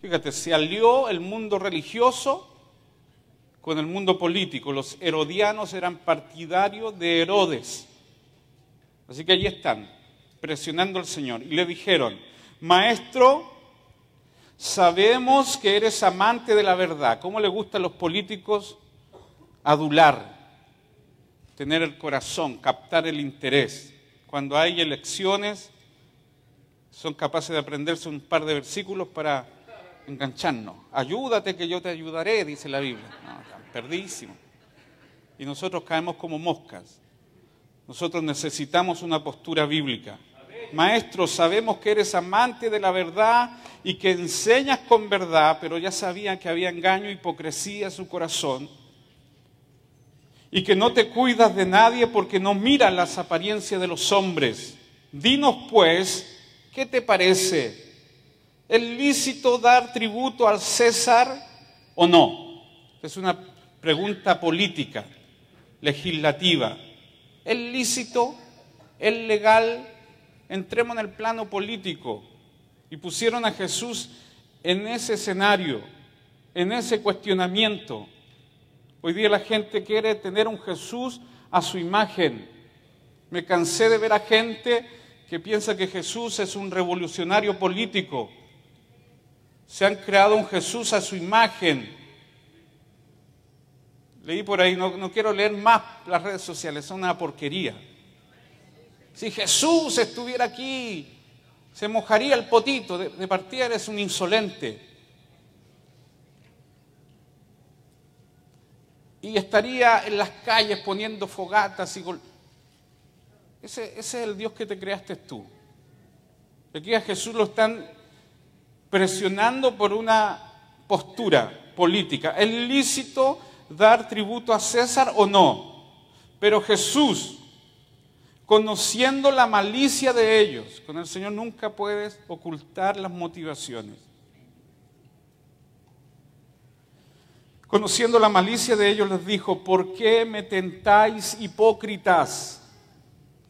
Fíjate, se alió el mundo religioso con el mundo político. Los herodianos eran partidarios de Herodes. Así que allí están, presionando al Señor. Y le dijeron, maestro, sabemos que eres amante de la verdad. ¿Cómo le gusta a los políticos adular, tener el corazón, captar el interés? Cuando hay elecciones, son capaces de aprenderse un par de versículos para engancharnos. Ayúdate que yo te ayudaré, dice la Biblia. No, perdísimo. Y nosotros caemos como moscas. Nosotros necesitamos una postura bíblica. Maestro, sabemos que eres amante de la verdad y que enseñas con verdad, pero ya sabían que había engaño hipocresía en su corazón y que no te cuidas de nadie porque no miras las apariencias de los hombres. Dinos pues, ¿qué te parece? ¿Es lícito dar tributo al César o no? Es una pregunta política, legislativa. ¿Es lícito? ¿Es legal? Entremos en el plano político. Y pusieron a Jesús en ese escenario, en ese cuestionamiento. Hoy día la gente quiere tener un Jesús a su imagen. Me cansé de ver a gente que piensa que Jesús es un revolucionario político se han creado un Jesús a su imagen. Leí por ahí, no, quiero leer más las redes sociales, son una porquería. Si Jesús estuviera aquí, se mojaría el potito, de, de partida eres un insolente. Y estaría en las calles poniendo fogatas y gol... ese, ese es el Dios que te creaste tú. Aquí a Jesús lo están presionando por una postura política. ¿Es lícito dar tributo a César o no? Pero Jesús, conociendo la malicia de ellos, con el Señor nunca puedes ocultar las motivaciones. Conociendo la malicia de ellos les dijo, ¿por qué me tentáis hipócritas?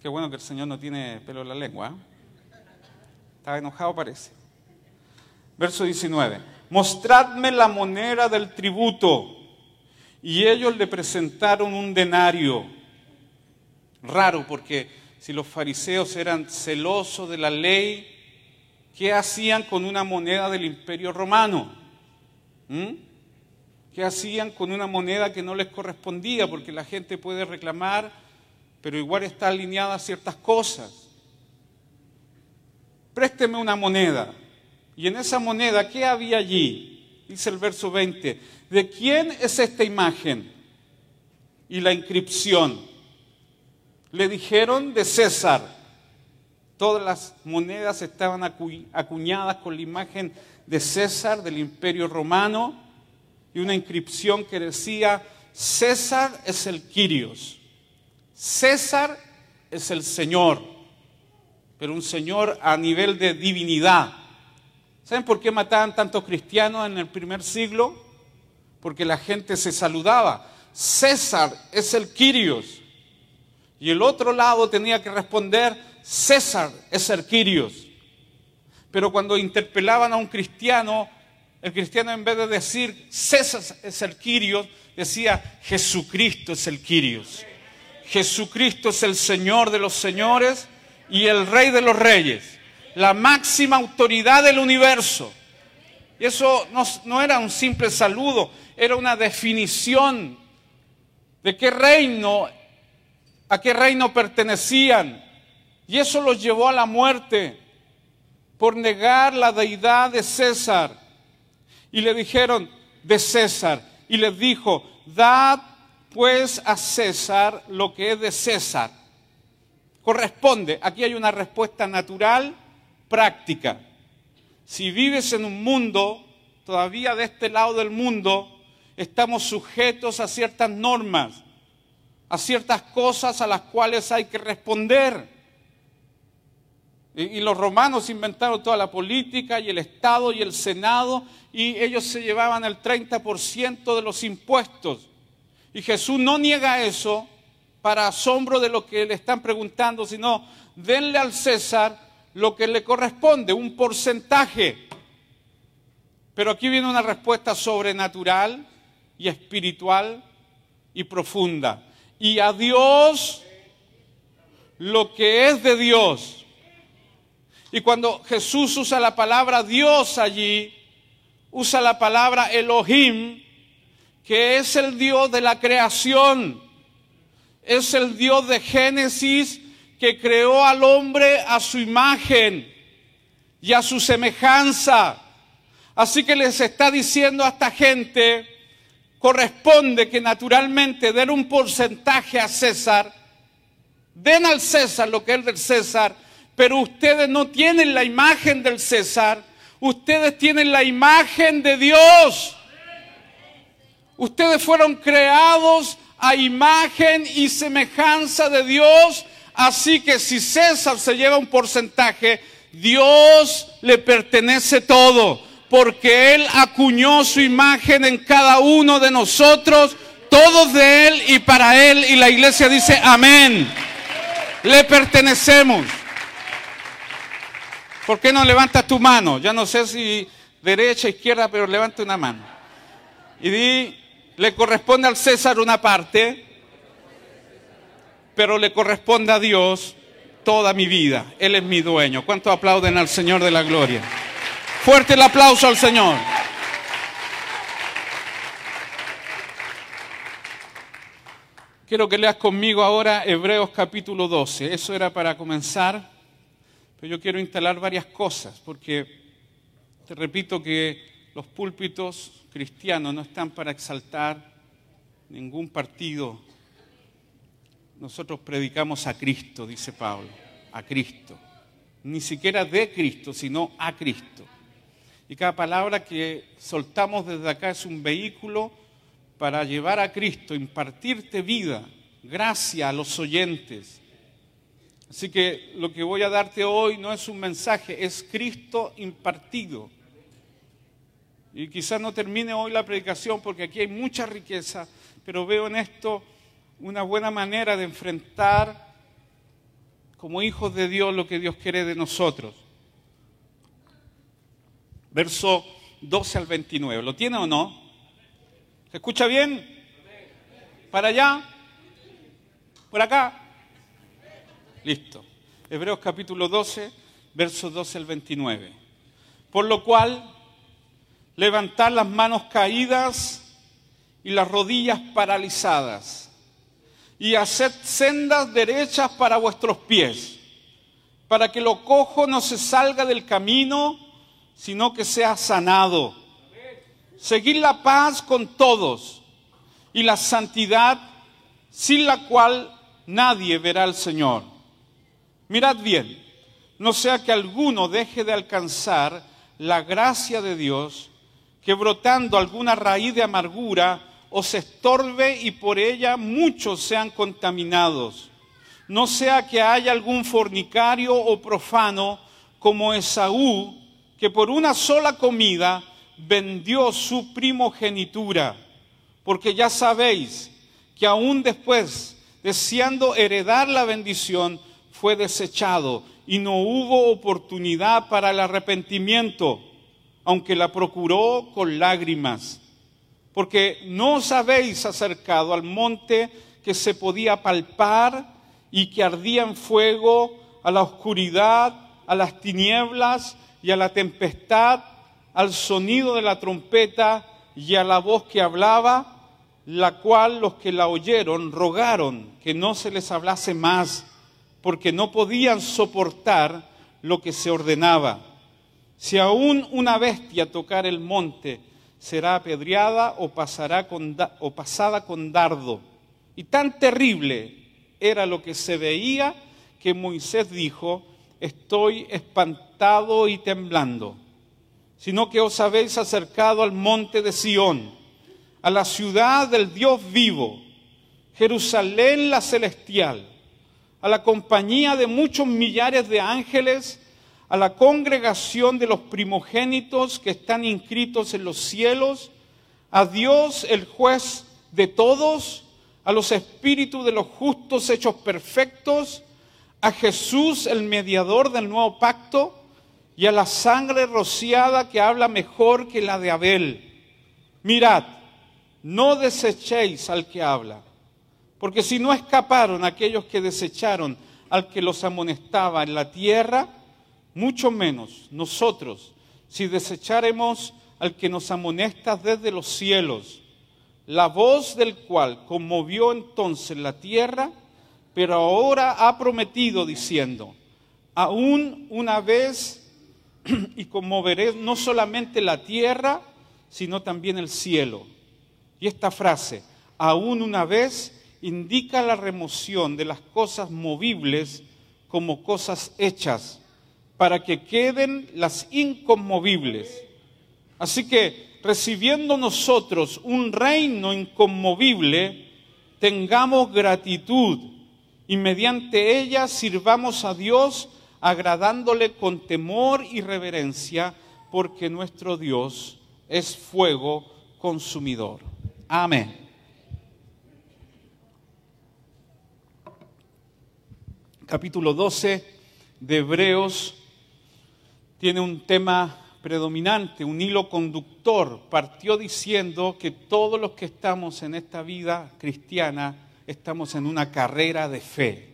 Qué bueno que el Señor no tiene pelo en la lengua. ¿eh? Estaba enojado parece. Verso 19. Mostradme la moneda del tributo. Y ellos le presentaron un denario. Raro, porque si los fariseos eran celosos de la ley, ¿qué hacían con una moneda del imperio romano? ¿Mm? ¿Qué hacían con una moneda que no les correspondía? Porque la gente puede reclamar, pero igual está alineada a ciertas cosas. Présteme una moneda. Y en esa moneda, ¿qué había allí? Dice el verso 20, ¿de quién es esta imagen? Y la inscripción. Le dijeron de César. Todas las monedas estaban acuñadas con la imagen de César, del imperio romano, y una inscripción que decía, César es el Quirios. César es el Señor, pero un Señor a nivel de divinidad ¿Saben por qué mataban tantos cristianos en el primer siglo? Porque la gente se saludaba. César es el Quirios. Y el otro lado tenía que responder, César es el Quirios. Pero cuando interpelaban a un cristiano, el cristiano en vez de decir César es el Quirios, decía Jesucristo es el Quirios. Jesucristo es el Señor de los señores y el Rey de los reyes la máxima autoridad del universo. Y eso no, era un simple saludo, era una definición de qué reino, a qué reino pertenecían. Y eso los llevó a la muerte por negar la deidad de César. Y le dijeron, de César. Y les dijo, dad pues a César lo que es de César. Corresponde, aquí hay una respuesta natural práctica. Si vives en un mundo, todavía de este lado del mundo, estamos sujetos a ciertas normas, a ciertas cosas a las cuales hay que responder. Y, los romanos inventaron toda la política y el Estado y el Senado y ellos se llevaban el 30% de los impuestos. Y Jesús no niega eso para asombro de lo que le están preguntando, sino denle al César lo que le corresponde, un porcentaje. Pero aquí viene una respuesta sobrenatural y espiritual y profunda. Y a Dios lo que es de Dios. Y cuando Jesús usa la palabra Dios allí, usa la palabra Elohim, que es el Dios de la creación, es el Dios de Génesis que creó al hombre a su imagen y a su semejanza. Así que les está diciendo a esta gente, corresponde que naturalmente den un porcentaje a César, den al César lo que es del César, pero ustedes no tienen la imagen del César, ustedes tienen la imagen de Dios. Ustedes fueron creados a imagen y semejanza de Dios, así que si César se lleva un porcentaje, Dios le pertenece todo, porque Él acuñó su imagen en cada uno de nosotros, todos de Él y para Él, y la iglesia dice amén. Le pertenecemos. ¿Por qué no levantas tu mano? Ya no sé si derecha, izquierda, pero levanta una mano. Y di, le corresponde al César una parte, pero le corresponde a Dios toda mi vida. Él es mi dueño. ¿Cuántos aplauden al Señor de la gloria? Fuerte el aplauso al Señor. Quiero que leas conmigo ahora Hebreos capítulo 12. Eso era para comenzar. Pero yo quiero instalar varias cosas, porque te repito que los púlpitos cristianos no están para exaltar ningún partido. Nosotros predicamos a Cristo, dice Pablo, a Cristo. Ni siquiera de Cristo, sino a Cristo. Y cada palabra que soltamos desde acá es un vehículo para llevar a Cristo, impartirte vida, gracia a los oyentes, Así que lo que voy a darte hoy no es un mensaje, es Cristo impartido. Y quizás no termine hoy la predicación porque aquí hay mucha riqueza, pero veo en esto una buena manera de enfrentar como hijos de Dios lo que Dios quiere de nosotros. Verso 12 al 29. ¿Lo tiene o no? ¿Se escucha bien? ¿Para allá? ¿Por acá? Listo. Hebreos capítulo 12, versos 12 al 29. Por lo cual, levantad las manos caídas y las rodillas paralizadas, y haced sendas derechas para vuestros pies, para que lo cojo no se salga del camino, sino que sea sanado. Seguid la paz con todos y la santidad, sin la cual nadie verá al Señor. Mirad bien, no sea que alguno deje de alcanzar la gracia de Dios, que brotando alguna raíz de amargura os estorbe y por ella muchos sean contaminados. No sea que haya algún fornicario o profano como Esaú, que por una sola comida vendió su primogenitura, porque ya sabéis que aún después, deseando heredar la bendición, fue desechado y no hubo oportunidad para el arrepentimiento, aunque la procuró con lágrimas. Porque no os habéis acercado al monte que se podía palpar y que ardía en fuego, a la oscuridad, a las tinieblas y a la tempestad, al sonido de la trompeta y a la voz que hablaba, la cual los que la oyeron rogaron que no se les hablase más porque no podían soportar lo que se ordenaba. Si aún una bestia tocar el monte, será apedreada o, pasará con o pasada con dardo. Y tan terrible era lo que se veía que Moisés dijo, estoy espantado y temblando, sino que os habéis acercado al monte de Sión, a la ciudad del Dios vivo, Jerusalén la celestial a la compañía de muchos millares de ángeles, a la congregación de los primogénitos que están inscritos en los cielos, a Dios el juez de todos, a los espíritus de los justos hechos perfectos, a Jesús el mediador del nuevo pacto, y a la sangre rociada que habla mejor que la de Abel. Mirad, no desechéis al que habla, porque si no escaparon aquellos que desecharon al que los amonestaba en la tierra, mucho menos nosotros, si desecharemos al que nos amonesta desde los cielos, la voz del cual conmovió entonces la tierra, pero ahora ha prometido diciendo, aún una vez y conmoveré no solamente la tierra, sino también el cielo. Y esta frase, aún una vez, indica la remoción de las cosas movibles como cosas hechas, para que queden las inconmovibles. Así que recibiendo nosotros un reino inconmovible, tengamos gratitud y mediante ella sirvamos a Dios agradándole con temor y reverencia, porque nuestro Dios es fuego consumidor. Amén. Capítulo 12 de Hebreos tiene un tema predominante, un hilo conductor. Partió diciendo que todos los que estamos en esta vida cristiana estamos en una carrera de fe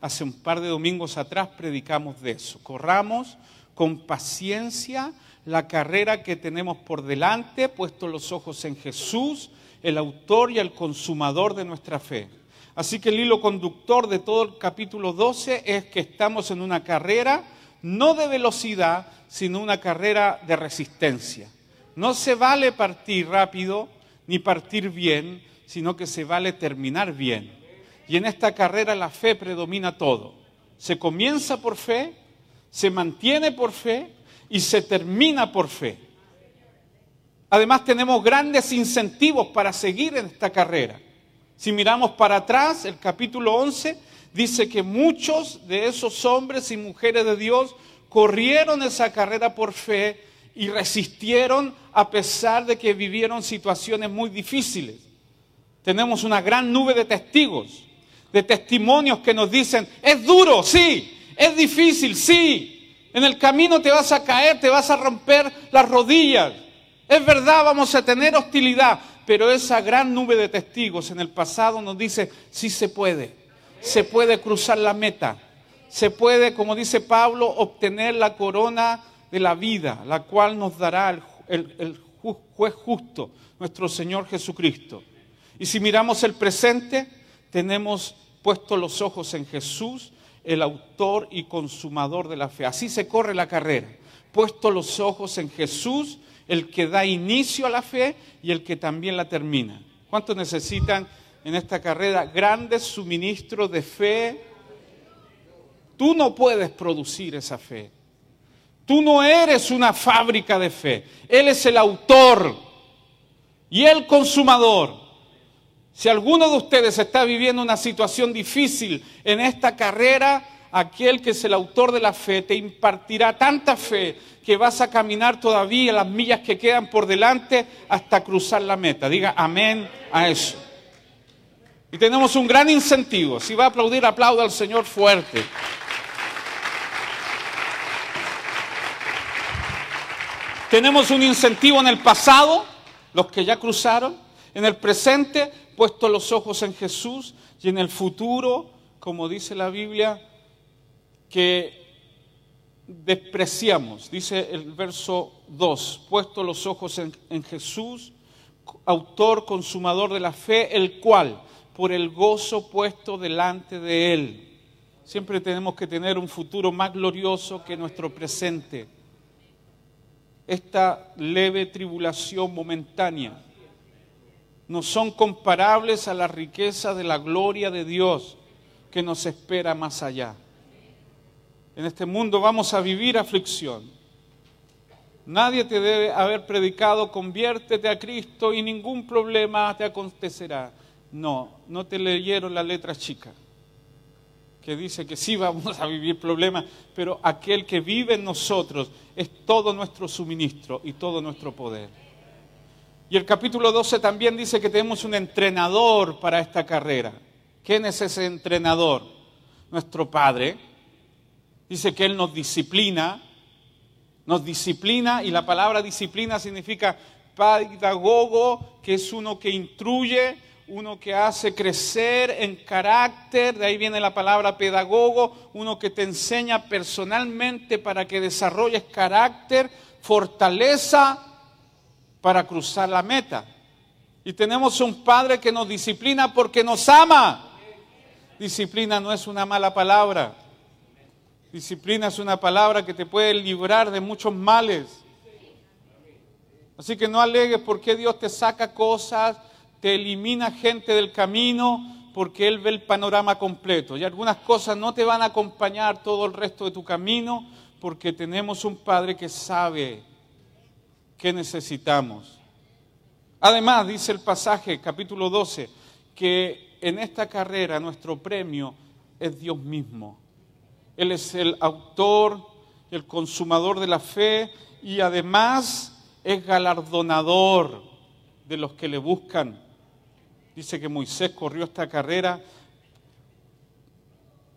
hace un par de domingos atrás predicamos de eso. Corramos con paciencia la carrera que tenemos por delante, puesto los ojos en Jesús, el autor y el consumador de nuestra fe. Así que el hilo conductor de todo el capítulo 12 es que estamos en una carrera no de velocidad, sino una carrera de resistencia. No se vale partir rápido ni partir bien, sino que se vale terminar bien. Y en esta carrera la fe predomina todo. Se comienza por fe, se mantiene por fe y se termina por fe. Además tenemos grandes incentivos para seguir en esta carrera. Si miramos para atrás, el capítulo 11 dice que muchos de esos hombres y mujeres de Dios corrieron esa carrera por fe y resistieron a pesar de que vivieron situaciones muy difíciles. Tenemos una gran nube de testigos de testimonios que nos dicen, es duro, sí, es difícil, sí, en el camino te vas a caer, te vas a romper las rodillas, es verdad, vamos a tener hostilidad, pero esa gran nube de testigos en el pasado nos dice, sí se puede, se puede cruzar la meta, se puede, como dice Pablo, obtener la corona de la vida, la cual nos dará el, juez justo, nuestro Señor Jesucristo. Y si miramos el presente, tenemos puesto los ojos en Jesús, el autor y consumador de la fe. Así se corre la carrera. Puesto los ojos en Jesús, el que da inicio a la fe y el que también la termina. ¿Cuántos necesitan en esta carrera grandes suministros de fe? Tú no puedes producir esa fe. Tú no eres una fábrica de fe. Él es el autor y el consumador. Si alguno de ustedes está viviendo una situación difícil en esta carrera, aquel que es el autor de la fe te impartirá tanta fe que vas a caminar todavía las millas que quedan por delante hasta cruzar la meta. Diga amén a eso. Y tenemos un gran incentivo. Si va a aplaudir, aplauda al Señor fuerte. Tenemos un incentivo en el pasado, los que ya cruzaron, en el presente puesto los ojos en Jesús y en el futuro, como dice la Biblia, que despreciamos, dice el verso 2, puesto los ojos en, en, Jesús, autor, consumador de la fe, el cual, por el gozo puesto delante de él, siempre tenemos que tener un futuro más glorioso que nuestro presente. Esta leve tribulación momentánea no son comparables a la riqueza de la gloria de Dios que nos espera más allá. En este mundo vamos a vivir aflicción. Nadie te debe haber predicado, conviértete a Cristo y ningún problema te acontecerá. No, no te leyeron la letra chica, que dice que sí vamos a vivir problemas, pero aquel que vive en nosotros es todo nuestro suministro y todo nuestro poder. Y el capítulo 12 también dice que tenemos un entrenador para esta carrera. ¿Quién es ese entrenador? Nuestro Padre. Dice que Él nos disciplina, Nos disciplina y la palabra disciplina significa pedagogo, que es uno que instruye, uno que hace crecer en carácter, de ahí viene la palabra pedagogo, uno que te enseña personalmente para que desarrolles carácter, fortaleza para cruzar la meta. Y tenemos un Padre que nos disciplina porque nos ama. Disciplina no es una mala palabra. Disciplina es una palabra que te puede librar de muchos males. Así que no alegues por qué Dios te saca cosas, te elimina gente del camino, porque Él ve el panorama completo. Y algunas cosas no te van a acompañar todo el resto de tu camino, porque tenemos un Padre que sabe qué necesitamos. Además, dice el pasaje, capítulo 12, que en esta carrera nuestro premio es Dios mismo. Él es el autor, el consumador de la fe y además es galardonador de los que le buscan. Dice que Moisés corrió esta carrera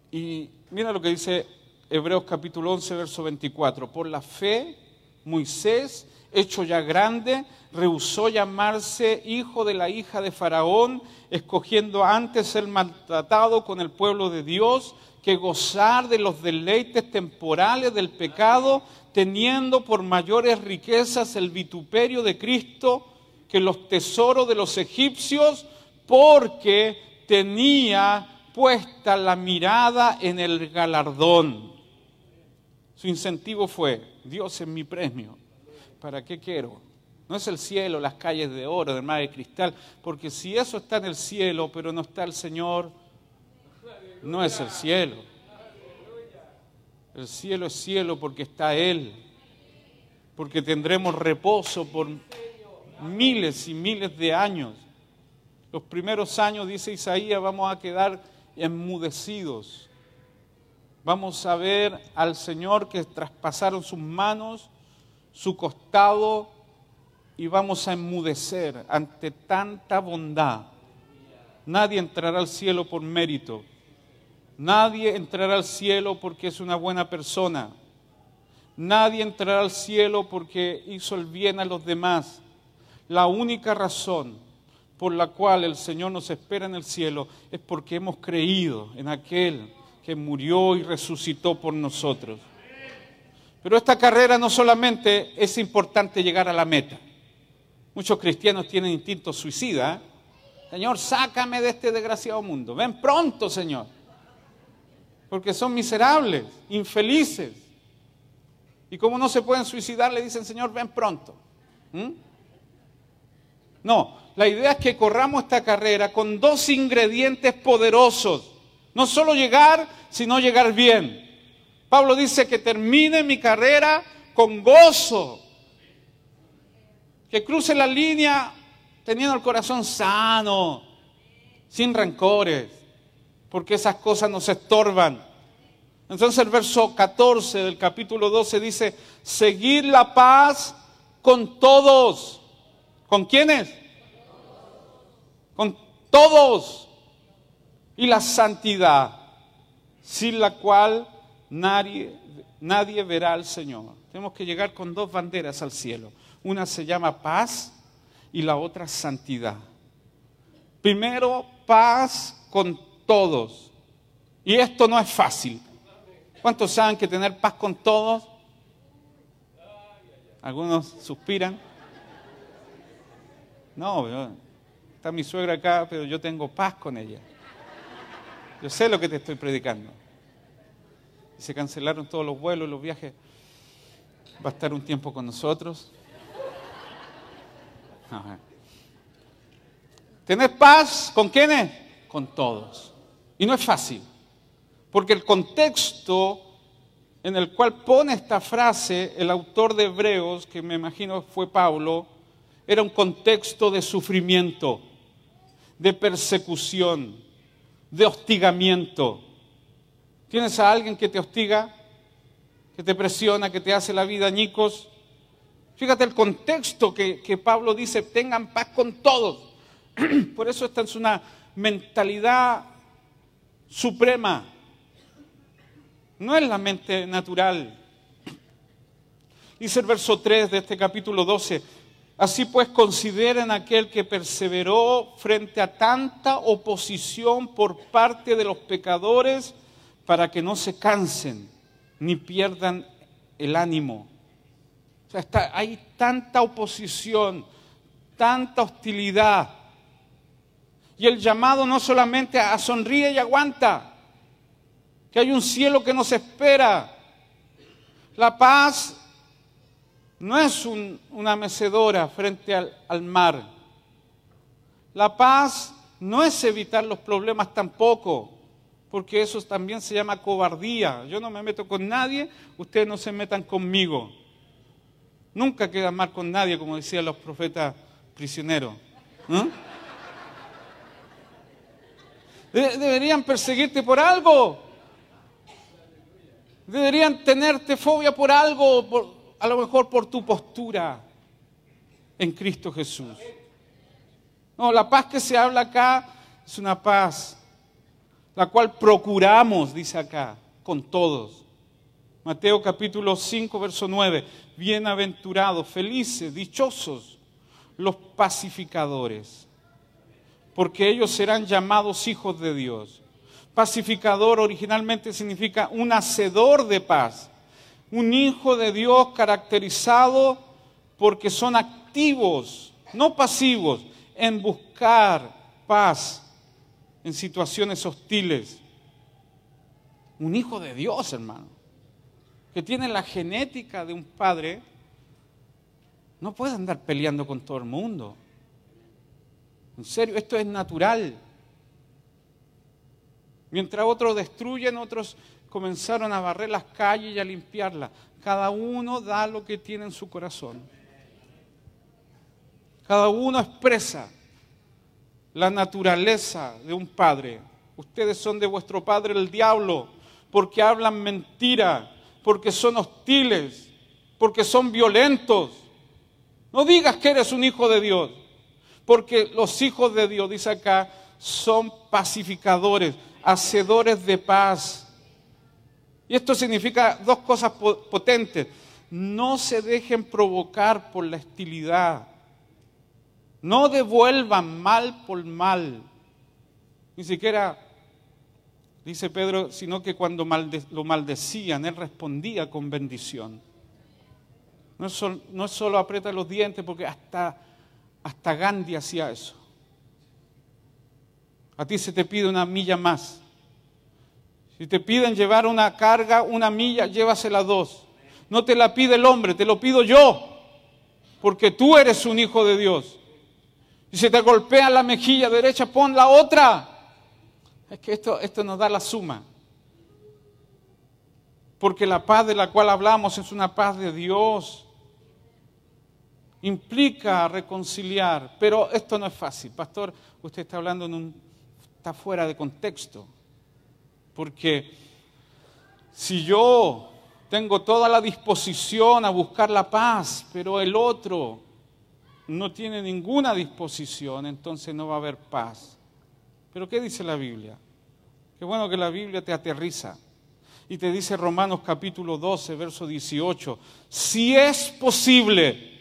y mira lo que dice Hebreos capítulo 11, verso 24. Por la fe, Moisés, hecho ya grande, rehusó llamarse hijo de la hija de Faraón, escogiendo antes ser maltratado con el pueblo de Dios que gozar de los deleites temporales del pecado, teniendo por mayores riquezas el vituperio de Cristo que los tesoros de los egipcios, porque tenía puesta la mirada en el galardón. Su incentivo fue, Dios es mi premio, ¿para qué quiero? No es el cielo, las calles de oro, de mar de cristal, porque si eso está en el cielo, pero no está el Señor, no es el cielo. El cielo es cielo porque está Él, porque tendremos reposo por miles y miles de años. Los primeros años, dice Isaías, vamos a quedar enmudecidos. Vamos a ver al Señor que traspasaron sus manos, su costado, y vamos a enmudecer ante tanta bondad. Nadie entrará al cielo por mérito. Nadie entrará al cielo porque es una buena persona. Nadie entrará al cielo porque hizo el bien a los demás. La única razón por la cual el Señor nos espera en el cielo es porque hemos creído en aquel que murió y resucitó por nosotros. Pero esta carrera no solamente es importante llegar a la meta. Muchos cristianos tienen instinto suicida. ¿eh? Señor, sácame de este desgraciado mundo. Ven pronto, Señor porque son miserables, infelices. Y como no se pueden suicidar, le dicen, Señor, ven pronto. ¿Mm? No, la idea es que corramos esta carrera con dos ingredientes poderosos. No solo llegar, sino llegar bien. Pablo dice que termine mi carrera con gozo. Que cruce la línea teniendo el corazón sano, sin rencores porque esas cosas nos estorban. Entonces el verso 14 del capítulo 12 dice, seguir la paz con todos. ¿Con quiénes? Con todos. Y la santidad, sin la cual nadie, nadie verá al Señor. Tenemos que llegar con dos banderas al cielo. Una se llama paz y la otra santidad. Primero, paz con todos. Y esto no es fácil. ¿Cuántos saben que tener paz con todos? Algunos suspiran. No, está mi suegra acá, pero yo tengo paz con ella. Yo sé lo que te estoy predicando. Y se cancelaron todos los vuelos, los viajes. Va a estar un tiempo con nosotros. ¿Tener paz con quiénes? Con todos. Y no es fácil, porque el contexto en el cual pone esta frase el autor de Hebreos, que me imagino fue Pablo, era un contexto de sufrimiento, de persecución, de hostigamiento. ¿Tienes a alguien que te hostiga, que te presiona, que te hace la vida añicos? Fíjate el contexto que, que Pablo dice, tengan paz con todos. Por eso esta es una mentalidad suprema. No es la mente natural. Dice el verso 3 de este capítulo 12, así pues consideren aquel que perseveró frente a tanta oposición por parte de los pecadores para que no se cansen ni pierdan el ánimo. O sea, está, hay tanta oposición, tanta hostilidad. Y el llamado no solamente a sonríe y aguanta, que hay un cielo que nos espera. La paz no es una mecedora frente al, mar. La paz no es evitar los problemas tampoco, porque eso también se llama cobardía. Yo no me meto con nadie, ustedes no se metan conmigo. Nunca queda mal con nadie, como decían los profetas prisioneros. Deberían perseguirte por algo. Deberían tenerte fobia por algo, a lo mejor por tu postura en Cristo Jesús. No, la paz que se habla acá es una paz, la cual procuramos, dice acá, con todos. Mateo capítulo 5, verso 9. Bienaventurados, felices, dichosos los pacificadores, porque ellos serán llamados hijos de Dios. Pacificador originalmente significa un hacedor de paz, un hijo de Dios caracterizado porque son activos, no pasivos, en buscar paz en situaciones hostiles. Un hijo de Dios, hermano, que tiene la genética de un padre, no puede andar peleando con todo el mundo. En serio, esto es natural. Mientras otros destruyen, otros comenzaron a barrer las calles y a limpiarlas. Cada uno da lo que tiene en su corazón. Cada uno expresa la naturaleza de un padre. Ustedes son de vuestro padre el diablo, porque hablan mentira, porque son hostiles, porque son violentos. No digas que eres un hijo de Dios, porque los hijos de Dios, dice acá, son pacificadores, hacedores de paz. Y esto significa dos cosas potentes. No se dejen provocar por la hostilidad. No devuelvan mal por mal. Ni siquiera, dice Pedro, sino que cuando lo maldecían, él respondía con bendición. No es, solo, no solo aprieta los dientes, porque hasta, hasta Gandhi hacía eso. A ti se te pide una milla más. Si te piden llevar una carga, una milla, llévasela dos. No te la pide el hombre, te lo pido yo, porque tú eres un hijo de Dios. Y si te golpea la mejilla derecha, pon la otra. Es que esto, esto nos da la suma. Porque la paz de la cual hablamos es una paz de Dios. Implica reconciliar, pero esto no es fácil. Pastor, usted está hablando en un, está fuera de contexto. Porque si yo tengo toda la disposición a buscar la paz, pero el otro no tiene ninguna disposición, entonces no va a haber paz. Pero ¿qué dice la Biblia? Qué bueno que la Biblia te aterriza. Y te dice Romanos capítulo 12, verso 18, si es posible,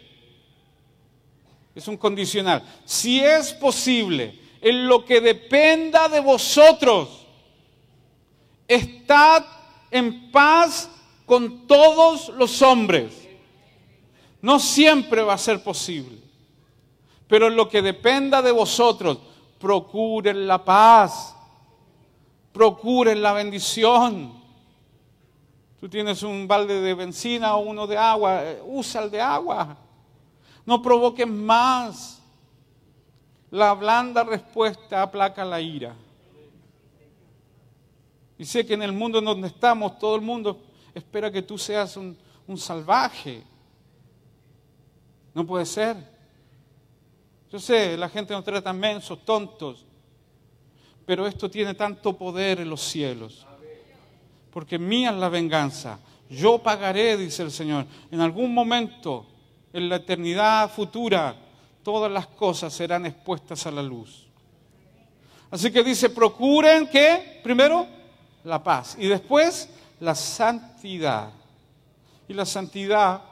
es un condicional, si es posible, en lo que dependa de vosotros, estad en paz con todos los hombres. No siempre va a ser posible. Pero lo que dependa de vosotros, procuren la paz, procuren la bendición. Tú tienes un balde de benzina o uno de agua, eh, usa el de agua. No provoques más. La blanda respuesta aplaca la ira. Y sé que en el mundo en donde estamos, todo el mundo espera que tú seas un, un salvaje. No puede ser. Yo sé, la gente nos trata mensos, tontos, pero esto tiene tanto poder en los cielos. Porque mía es la venganza. Yo pagaré, dice el Señor. En algún momento, en la eternidad futura, todas las cosas serán expuestas a la luz. Así que dice, procuren que, primero, la paz y después la santidad. Y la santidad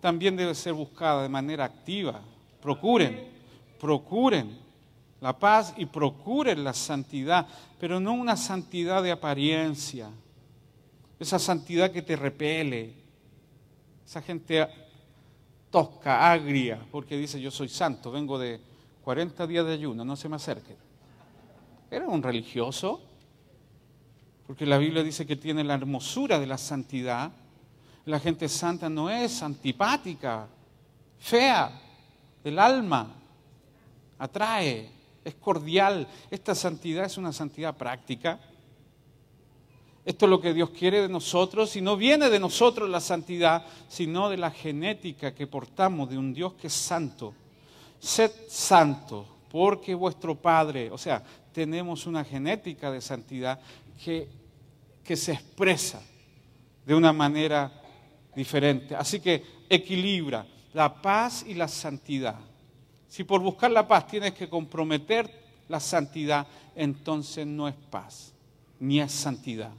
también debe ser buscada de manera activa. Procuren, procuren la paz y procuren la santidad, pero no una santidad de apariencia, esa santidad que te repele, esa gente tosca, agria, porque dice yo soy santo, vengo de 40 días de ayuno, no se me acerquen. Era un religioso, porque la Biblia dice que tiene la hermosura de la santidad. La gente santa no es antipática, fea, del alma, atrae, es cordial. Esta santidad es una santidad práctica. Esto es lo que Dios quiere de nosotros y no viene de nosotros la santidad, sino de la genética que portamos de un Dios que es santo. Sed santo, porque vuestro Padre, o sea, tenemos una genética de santidad que, se expresa de una manera diferente. Así que equilibra la paz y la santidad. Si por buscar la paz tienes que comprometer la santidad, entonces no es paz, ni es santidad.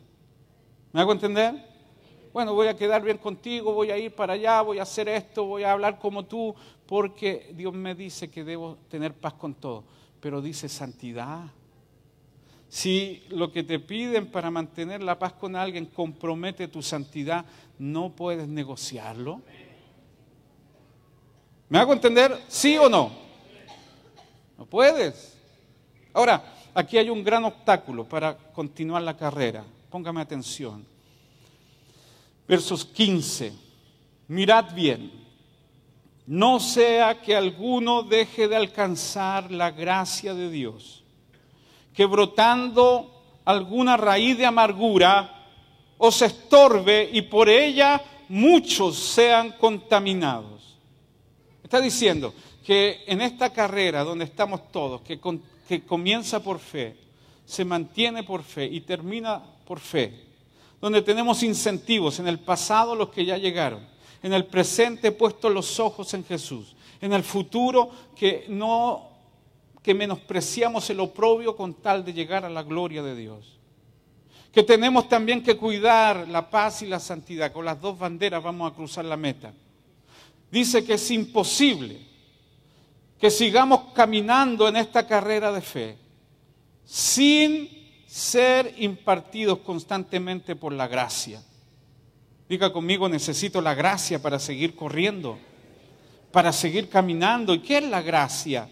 ¿Me hago entender? Bueno, voy a quedar bien contigo, voy a ir para allá, voy a hacer esto, voy a hablar como tú, porque Dios me dice que debo tener paz con todo. Pero dice santidad. Si lo que te piden para mantener la paz con alguien compromete tu santidad, no puedes negociarlo. ¿Me hago entender? ¿Sí o no? No puedes. Ahora, aquí hay un gran obstáculo para continuar la carrera. Póngame atención. Versos 15. Mirad bien. No sea que alguno deje de alcanzar la gracia de Dios, que brotando alguna raíz de amargura os estorbe y por ella muchos sean contaminados. Está diciendo que en esta carrera donde estamos todos, que, que comienza por fe, se mantiene por fe y termina por fe, donde tenemos incentivos en el pasado los que ya llegaron, en el presente puestos los ojos en Jesús, en el futuro que no que menospreciamos el oprobio con tal de llegar a la gloria de Dios. Que tenemos también que cuidar la paz y la santidad. Con las dos banderas vamos a cruzar la meta dice que es imposible que sigamos caminando en esta carrera de fe sin ser impartidos constantemente por la gracia. Diga conmigo, necesito la gracia para seguir corriendo, para seguir caminando. ¿Y qué es la gracia?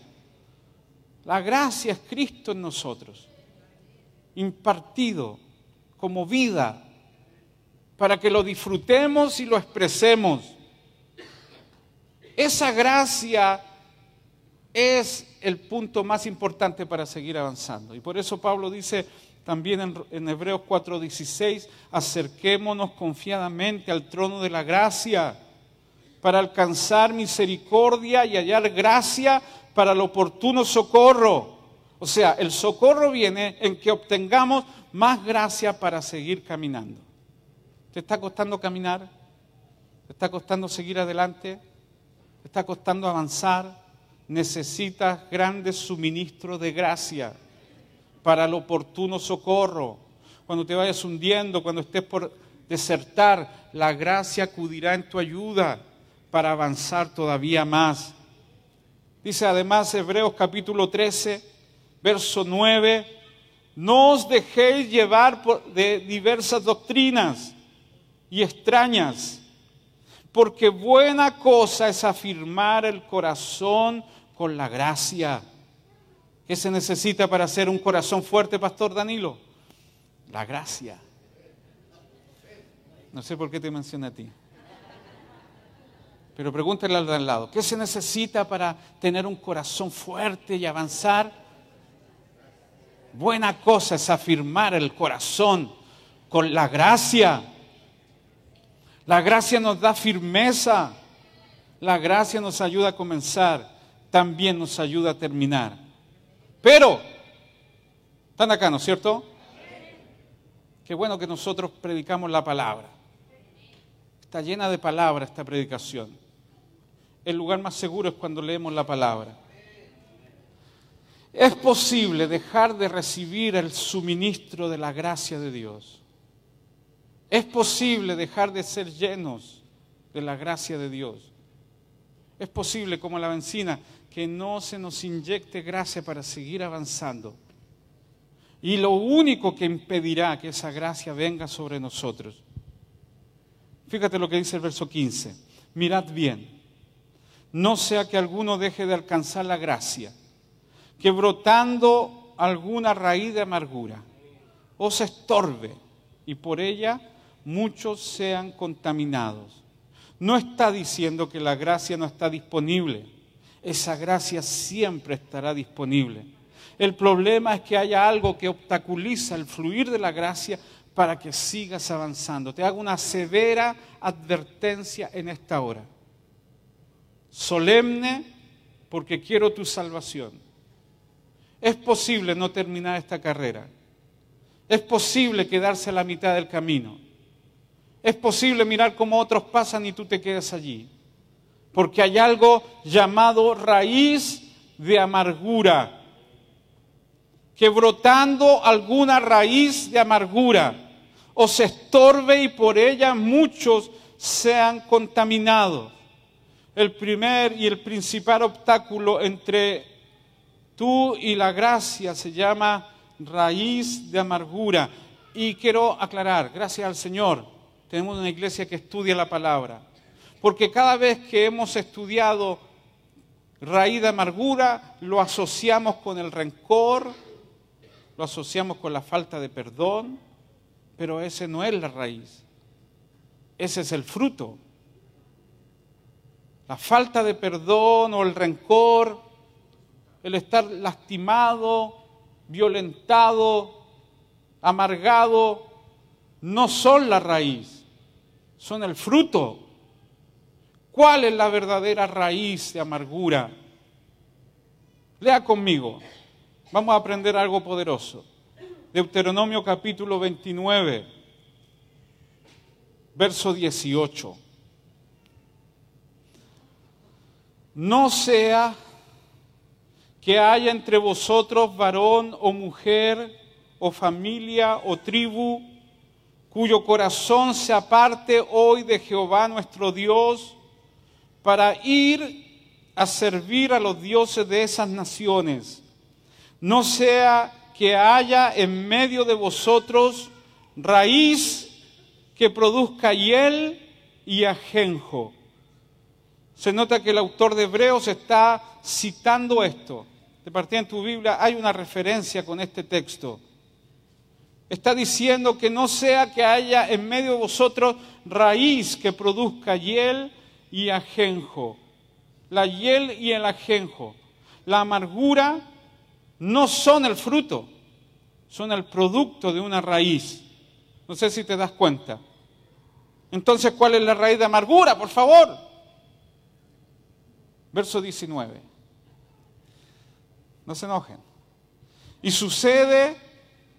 La gracia es Cristo en nosotros, impartido como vida, para que lo disfrutemos y lo expresemos. Esa gracia es el punto más importante para seguir avanzando. Y por eso Pablo dice también en, en Hebreos 4:16, acerquémonos confiadamente al trono de la gracia para alcanzar misericordia y hallar gracia para el oportuno socorro. O sea, el socorro viene en que obtengamos más gracia para seguir caminando. ¿Te está costando caminar? ¿Te está costando seguir adelante? está costando avanzar, necesitas grandes suministros de gracia para el oportuno socorro. Cuando te vayas hundiendo, cuando estés por desertar, la gracia acudirá en tu ayuda para avanzar todavía más. Dice además Hebreos capítulo 13, verso 9, no os dejéis llevar de diversas doctrinas y extrañas porque buena cosa es afirmar el corazón con la gracia. ¿Qué se necesita para hacer un corazón fuerte, Pastor Danilo? La gracia. No sé por qué te menciona a ti. Pero pregúntale al de al lado, ¿qué se necesita para tener un corazón fuerte y avanzar? Buena cosa es afirmar el corazón con la gracia. La gracia nos da firmeza. La gracia nos ayuda a comenzar. También nos ayuda a terminar. Pero, están acá, ¿no es cierto? Qué bueno que nosotros predicamos la palabra. Está llena de palabra esta predicación. El lugar más seguro es cuando leemos la palabra. Es posible dejar de recibir el suministro de la gracia de Dios es posible dejar de ser llenos de la gracia de Dios. Es posible, como la benzina, que no se nos inyecte gracia para seguir avanzando. Y lo único que impedirá que esa gracia venga sobre nosotros. Fíjate lo que dice el verso 15. Mirad bien, no sea que alguno deje de alcanzar la gracia, que brotando alguna raíz de amargura os estorbe y por ella muchos sean contaminados. No está diciendo que la gracia no está disponible. Esa gracia siempre estará disponible. El problema es que haya algo que obstaculiza el fluir de la gracia para que sigas avanzando. Te hago una severa advertencia en esta hora. Solemne porque quiero tu salvación. Es posible no terminar esta carrera. Es posible quedarse a la mitad del camino. Es posible mirar cómo otros pasan y tú te quedas allí. Porque hay algo llamado raíz de amargura. Que brotando alguna raíz de amargura os estorbe y por ella muchos sean contaminados. El primer y el principal obstáculo entre tú y la gracia se llama raíz de amargura. Y quiero aclarar, gracias al Señor, tenemos una iglesia que estudia la palabra. Porque cada vez que hemos estudiado raíz de amargura, lo asociamos con el rencor, lo asociamos con la falta de perdón, pero ese no es la raíz. Ese es el fruto. La falta de perdón o el rencor, el estar lastimado, violentado, amargado, no son la raíz, son el fruto. ¿Cuál es la verdadera raíz de amargura? Lea conmigo, vamos a aprender algo poderoso. Deuteronomio capítulo 29, verso 18. No sea que haya entre vosotros varón o mujer o familia o tribu cuyo corazón se aparte hoy de Jehová nuestro Dios para ir a servir a los dioses de esas naciones. No sea que haya en medio de vosotros raíz que produzca hiel y ajenjo. Se nota que el autor de Hebreos está citando esto. De partida en tu Biblia hay una referencia con este texto. Está diciendo que no sea que haya en medio de vosotros raíz que produzca hiel y ajenjo. La hiel y el ajenjo. La amargura no son el fruto, son el producto de una raíz. No sé si te das cuenta. Entonces, ¿cuál es la raíz de amargura? Por favor. Verso 19. No se enojen. Y sucede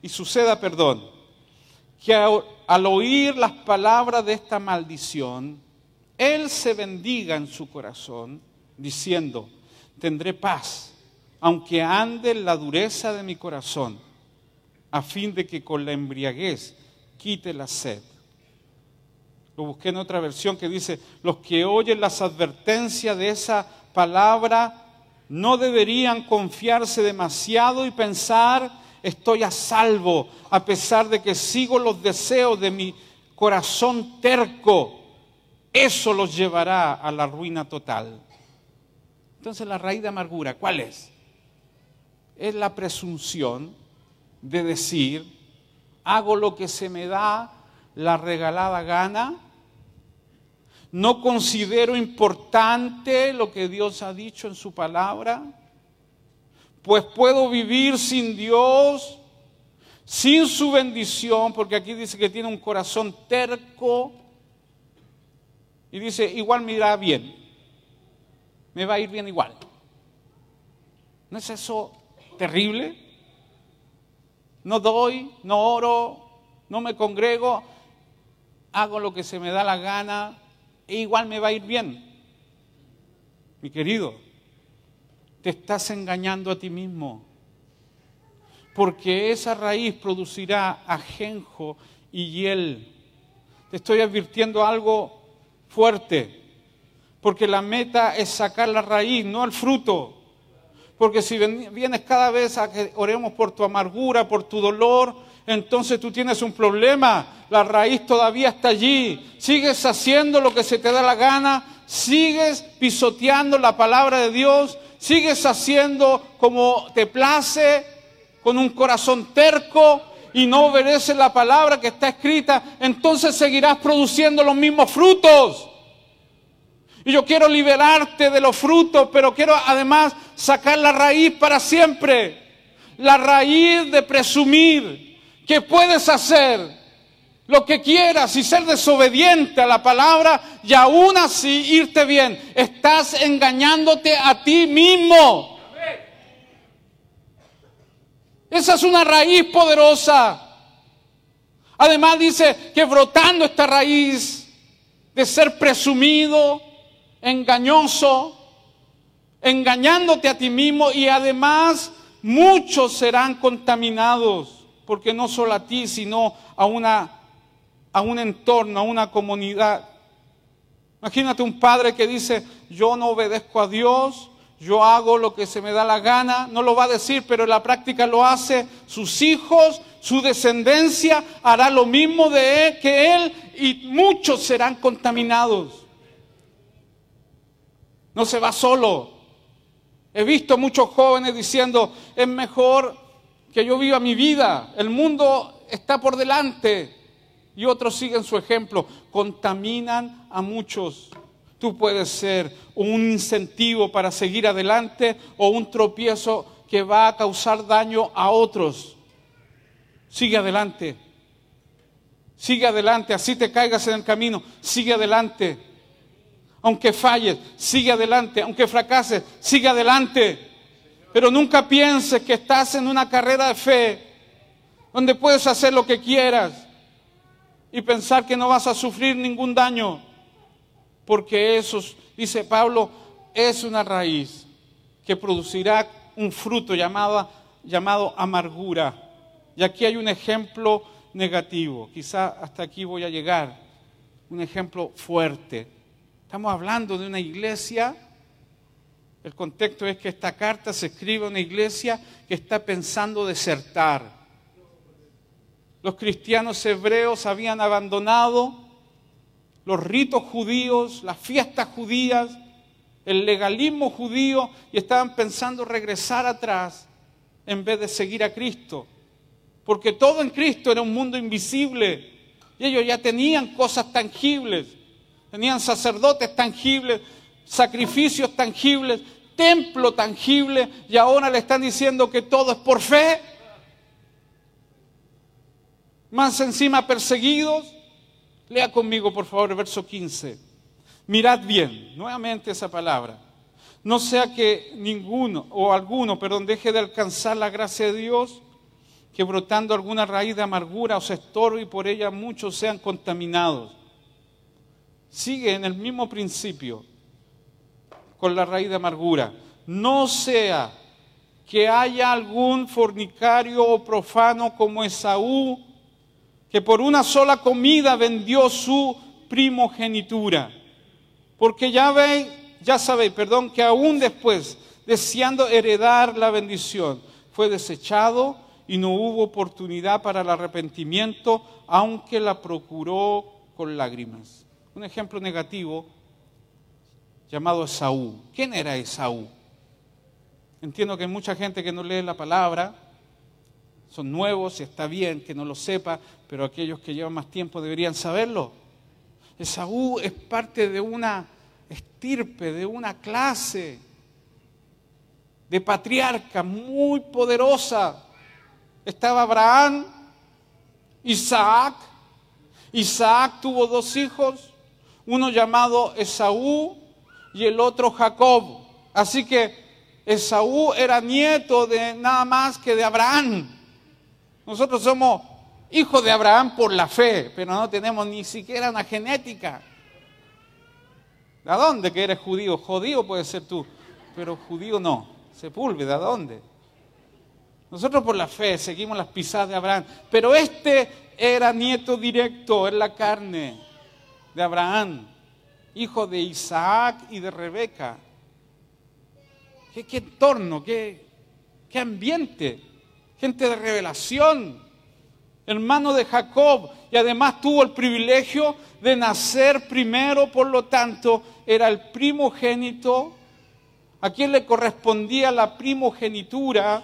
y suceda, perdón, que al oír las palabras de esta maldición, Él se bendiga en su corazón, diciendo, tendré paz, aunque ande en la dureza de mi corazón, a fin de que con la embriaguez quite la sed. Lo busqué en otra versión que dice, los que oyen las advertencias de esa palabra no deberían confiarse demasiado y pensar estoy a salvo a pesar de que sigo los deseos de mi corazón terco. Eso los llevará a la ruina total. Entonces la raíz de amargura, ¿cuál es? Es la presunción de decir, hago lo que se me da la regalada gana, no considero importante lo que Dios ha dicho en su palabra, pues puedo vivir sin Dios, sin su bendición, porque aquí dice que tiene un corazón terco, y dice, igual me irá bien, me va a ir bien igual. ¿No es eso terrible? No doy, no oro, no me congrego, hago lo que se me da la gana, e igual me va a ir bien. Mi querido, te estás engañando a ti mismo. Porque esa raíz producirá ajenjo y hiel. Te estoy advirtiendo algo fuerte. Porque la meta es sacar la raíz, no el fruto. Porque si vienes cada vez a que oremos por tu amargura, por tu dolor, entonces tú tienes un problema. La raíz todavía está allí. Sigues haciendo lo que se te da la gana, sigues pisoteando la palabra de Dios, sigues haciendo como te place, con un corazón terco y no obedeces la palabra que está escrita, entonces seguirás produciendo los mismos frutos. Y yo quiero liberarte de los frutos, pero quiero además sacar la raíz para siempre. La raíz de presumir que puedes hacer lo que quieras y ser desobediente a la palabra y aún así irte bien. Estás engañándote a ti mismo. Esa es una raíz poderosa. Además dice que brotando esta raíz de ser presumido, engañoso, engañándote a ti mismo y además muchos serán contaminados, porque no solo a ti, sino a, una, a un entorno, a una comunidad. Imagínate un padre que dice, yo no obedezco a Dios, yo hago lo que se me da la gana, no lo va a decir, pero en la práctica lo hace, sus hijos, su descendencia hará lo mismo de él que él y muchos serán contaminados. No se va solo. He visto muchos jóvenes diciendo, es mejor que yo viva mi vida, el mundo está por delante. Y otros siguen su ejemplo, contaminan a muchos. Tú puedes ser un incentivo para seguir adelante o un tropiezo que va a causar daño a otros. Sigue adelante. Sigue adelante, así te caigas en el camino. Sigue adelante. Aunque falles, sigue adelante. Aunque fracases, sigue adelante. Pero nunca pienses que estás en una carrera de fe donde puedes hacer lo que quieras y pensar que no vas a sufrir ningún daño porque eso, dice Pablo, es una raíz que producirá un fruto llamado, llamado amargura. Y aquí hay un ejemplo negativo, quizá hasta aquí voy a llegar, un ejemplo fuerte. Estamos hablando de una iglesia, el contexto es que esta carta se escribe a una iglesia que está pensando desertar. Los cristianos hebreos habían abandonado los ritos judíos, las fiestas judías, el legalismo judío y estaban pensando regresar atrás en vez de seguir a Cristo. Porque todo en Cristo era un mundo invisible y ellos ya tenían cosas tangibles, tenían sacerdotes tangibles, sacrificios tangibles, templo tangible y ahora le están diciendo que todo es por fe. Más encima perseguidos Lea conmigo, por favor, el verso 15. Mirad bien, nuevamente esa palabra. No sea que ninguno o alguno, perdón, deje de alcanzar la gracia de Dios, que brotando alguna raíz de amargura os estorbe y por ella muchos sean contaminados. Sigue en el mismo principio con la raíz de amargura. No sea que haya algún fornicario o profano como Esaú, que por una sola comida vendió su primogenitura. Porque ya veis, ya sabéis, perdón, que aún después, deseando heredar la bendición, fue desechado y no hubo oportunidad para el arrepentimiento, aunque la procuró con lágrimas. Un ejemplo negativo llamado Esaú. ¿Quién era Esaú? Entiendo que hay mucha gente que no lee la palabra, son nuevos y está bien que no lo sepa, pero aquellos que llevan más tiempo deberían saberlo. Esaú es parte de una estirpe, de una clase de patriarca muy poderosa. Estaba Abraham, Isaac. Isaac tuvo dos hijos, uno llamado Esaú y el otro Jacob. Así que Esaú era nieto de nada más que de Abraham. Nosotros somos hijos de Abraham por la fe, pero no tenemos ni siquiera una genética. ¿De dónde que eres judío? Judío puede ser tú, pero judío no. Sepúlveda, ¿de dónde? Nosotros por la fe seguimos las pisadas de Abraham, pero este era nieto directo en la carne de Abraham. Hijo de Isaac y de Rebeca. ¿Qué, entorno, qué, qué ambiente? Gente de revelación, hermano de Jacob, y además tuvo el privilegio de nacer primero, por lo tanto, era el primogénito, a quien le correspondía la primogenitura,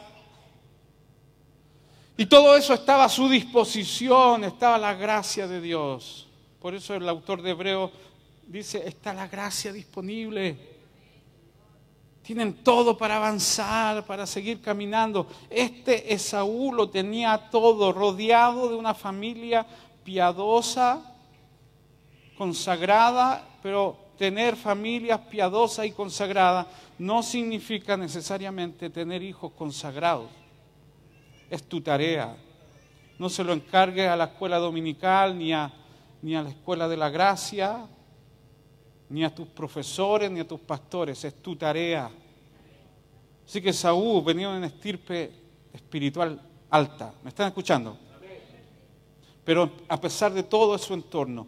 y todo eso estaba a su disposición, estaba la gracia de Dios. Por eso el autor de Hebreo dice, está la gracia disponible. Tienen todo para avanzar, para seguir caminando. Este Esaú lo tenía todo, rodeado de una familia piadosa, consagrada, pero tener familias piadosas y consagradas no significa necesariamente tener hijos consagrados. Es tu tarea. No se lo encargue a la escuela dominical, ni a, ni a la escuela de la gracia, ni a tus profesores, ni a tus pastores. Es tu tarea. Así que Saúl venía de una estirpe espiritual alta. ¿Me están escuchando? Pero a pesar de todo su entorno,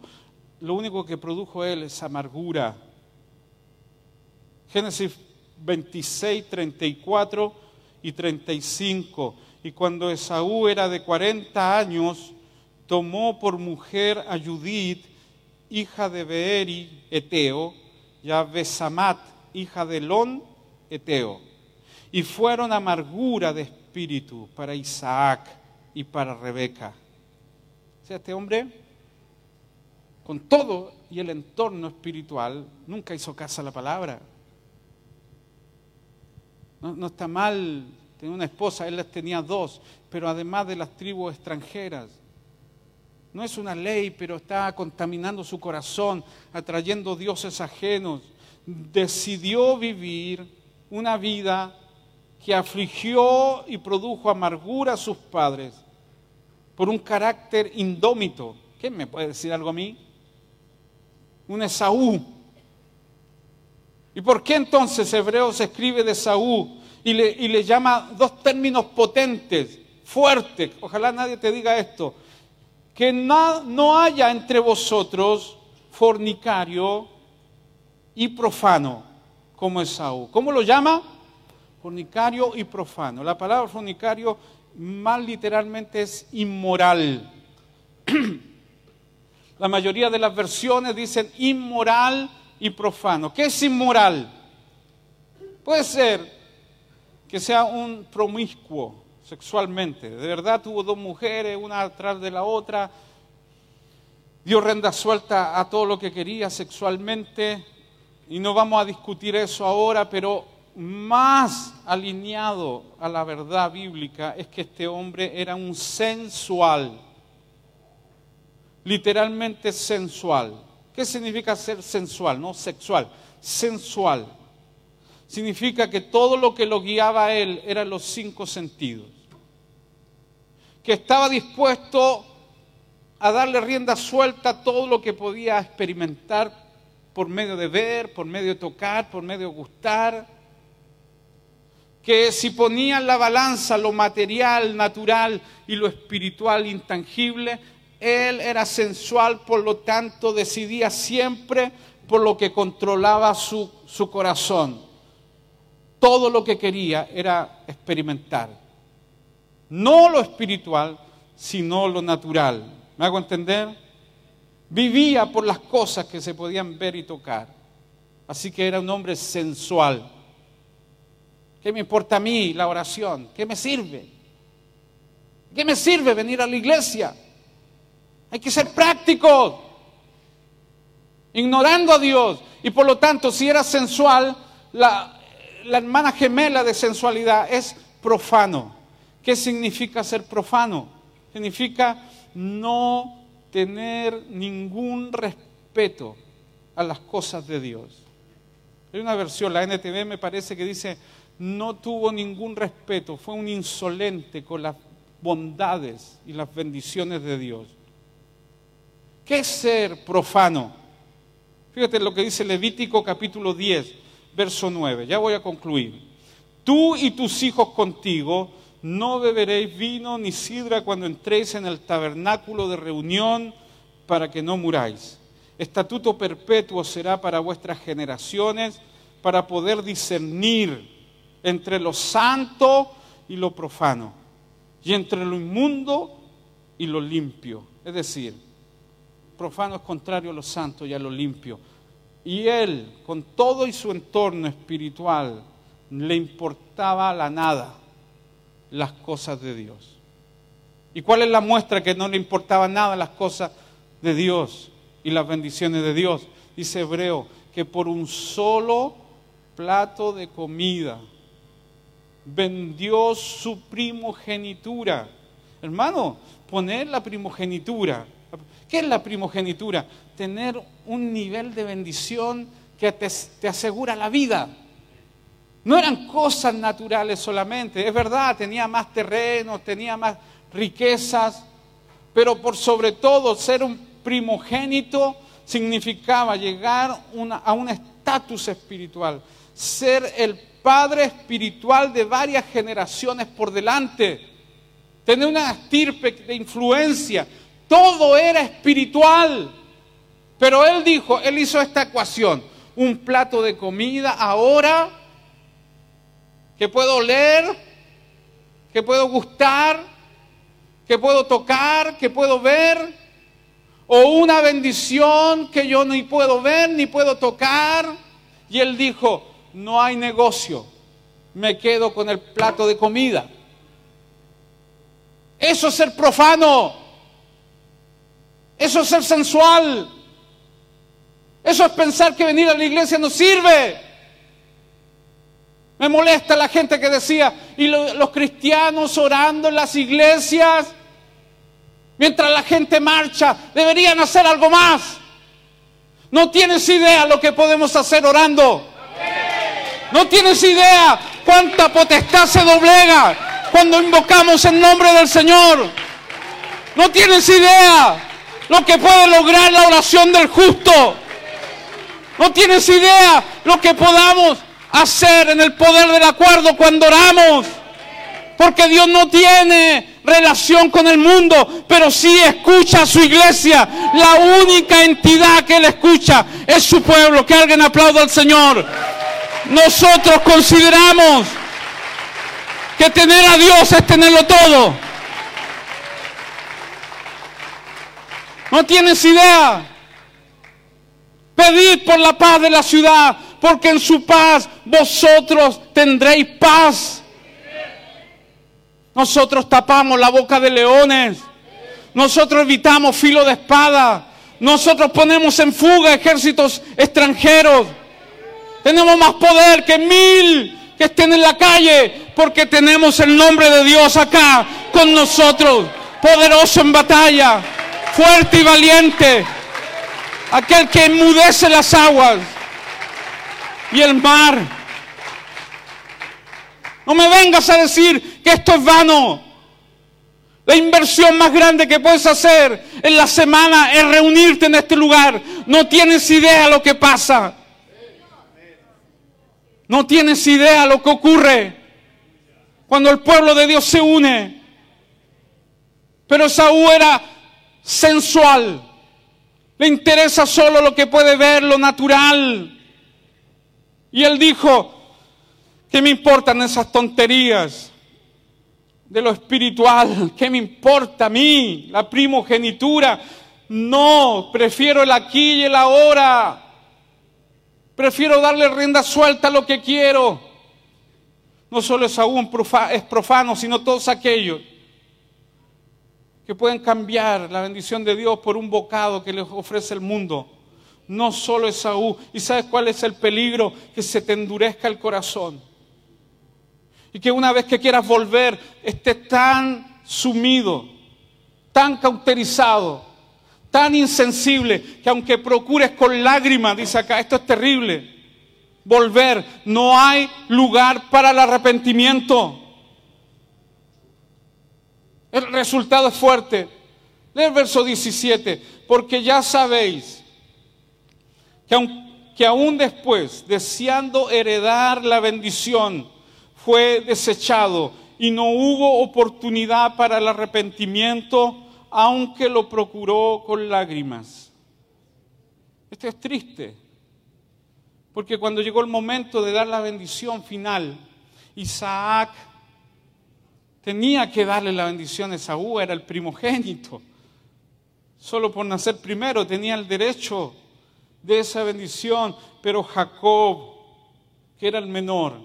lo único que produjo él es amargura. Génesis 26, 34 y 35. Y cuando Esaú era de 40 años, tomó por mujer a Judith, hija de Beeri, Eteo, y a Besamat, hija de Lon, Eteo. Y fueron amargura de espíritu para Isaac y para Rebeca sea, este hombre, con todo y el entorno espiritual, nunca hizo caso a la palabra. No, está mal tener una esposa, él las tenía dos, pero además de las tribus extranjeras. No es una ley, pero está contaminando su corazón, atrayendo dioses ajenos. Decidió vivir una vida que afligió y produjo amargura a sus padres por un carácter indómito. ¿Quién me puede decir algo a mí? Un Esaú. ¿Y por qué entonces Hebreo se escribe de Esaú y le, y le llama dos términos potentes, fuertes? Ojalá nadie te diga esto. Que no, haya entre vosotros fornicario y profano como Esaú. ¿Cómo lo llama? Fornicario y profano. La palabra fornicario más literalmente es inmoral. La mayoría de las versiones dicen inmoral y profano. ¿Qué es inmoral? Puede ser que sea un promiscuo sexualmente. De verdad tuvo dos mujeres, una atrás de la otra. Dio renda suelta a todo lo que quería sexualmente. Y no vamos a discutir eso ahora, pero más alineado a la verdad bíblica es que este hombre era un sensual, literalmente sensual. ¿Qué significa ser sensual? No sexual, sensual. Significa que todo lo que lo guiaba a él eran los cinco sentidos. Que estaba dispuesto a darle rienda suelta a todo lo que podía experimentar por medio de ver, por medio de tocar, por medio de gustar que si ponían la balanza lo material, natural y lo espiritual, intangible, él era sensual, por lo tanto decidía siempre por lo que controlaba su, su corazón. Todo lo que quería era experimentar. No lo espiritual, sino lo natural. ¿Me hago entender? Vivía por las cosas que se podían ver y tocar. Así que era un hombre sensual. ¿Qué me importa a mí la oración? ¿Qué me sirve? ¿Qué me sirve venir a la iglesia? Hay que ser prácticos, ignorando a Dios. Y por lo tanto, si era sensual, la, la hermana gemela de sensualidad es profano. ¿Qué significa ser profano? Significa no tener ningún respeto a las cosas de Dios. Hay una versión, la NTV me parece que dice no tuvo ningún respeto, fue un insolente con las bondades y las bendiciones de Dios. ¿Qué es ser profano? Fíjate lo que dice Levítico capítulo 10, verso 9. Ya voy a concluir. Tú y tus hijos contigo no beberéis vino ni sidra cuando entréis en el tabernáculo de reunión para que no muráis. Estatuto perpetuo será para vuestras generaciones, para poder discernir entre lo santo y lo profano, y entre lo inmundo y lo limpio. Es decir, profano es contrario a lo santo y a lo limpio. Y él, con todo y su entorno espiritual, le importaba la nada las cosas de Dios. ¿Y cuál es la muestra que no le importaba nada las cosas de Dios y las bendiciones de Dios? Dice Hebreo, que por un solo plato de comida vendió su primogenitura. Hermano, poner la primogenitura. ¿Qué es la primogenitura? Tener un nivel de bendición que te, asegura la vida. No eran cosas naturales solamente, es verdad, tenía más terrenos, tenía más riquezas, pero por sobre todo ser un primogénito significaba llegar a un estatus espiritual, ser el padre espiritual de varias generaciones por delante, tener una estirpe de influencia, todo era espiritual. Pero él dijo, él hizo esta ecuación, un plato de comida ahora que puedo oler, que puedo gustar, que puedo tocar, que puedo ver, o una bendición que yo ni puedo ver ni puedo tocar. Y él dijo, no hay negocio, me quedo con el plato de comida. Eso es ser profano, eso es ser sensual, eso es pensar que venir a la iglesia no sirve. Me molesta la gente que decía, y los cristianos orando en las iglesias, mientras la gente marcha, deberían hacer algo más. No tienes idea lo que podemos hacer orando. No tienes idea cuánta potestad se doblega cuando invocamos el nombre del Señor. No tienes idea lo que puede lograr la oración del justo. No tienes idea lo que podamos hacer en el poder del acuerdo cuando oramos. Porque Dios no tiene relación con el mundo, pero sí escucha a su iglesia. La única entidad que Él escucha es su pueblo. Que alguien aplaude al Señor. Nosotros consideramos que tener a Dios es tenerlo todo. No tienes idea. Pedid por la paz de la ciudad, porque en su paz vosotros tendréis paz. Nosotros tapamos la boca de leones. Nosotros evitamos filo de espada. Nosotros ponemos en fuga ejércitos extranjeros. Tenemos más poder que mil que estén en la calle porque tenemos el nombre de Dios acá con nosotros. Poderoso en batalla, fuerte y valiente. Aquel que enmudece las aguas y el mar. No me vengas a decir que esto es vano. La inversión más grande que puedes hacer en la semana es reunirte en este lugar. No tienes idea lo que pasa. No tienes idea lo que ocurre cuando el pueblo de Dios se une. Pero Saúl era sensual. Le interesa solo lo que puede ver, lo natural. Y él dijo, ¿qué me importan esas tonterías de lo espiritual? ¿Qué me importa a mí la primogenitura? No, prefiero el aquí y el ahora. Prefiero darle rienda suelta a lo que quiero. No solo es aún es profano, sino todos aquellos que pueden cambiar la bendición de Dios por un bocado que les ofrece el mundo no solo Esaú. ¿Y sabes cuál es el peligro? Que se te endurezca el corazón. Y que una vez que quieras volver, estés tan sumido, tan cauterizado, tan insensible, que aunque procures con lágrimas, dice acá, esto es terrible, volver, no hay lugar para el arrepentimiento. El resultado es fuerte. Lee el verso 17, porque ya sabéis que, aún después, deseando heredar la bendición, fue desechado y no hubo oportunidad para el arrepentimiento, aunque lo procuró con lágrimas. Esto es triste, porque cuando llegó el momento de dar la bendición final, Isaac tenía que darle la bendición a Esaú, era el primogénito. Solo por nacer primero tenía el derecho de esa bendición, pero Jacob, que era el menor,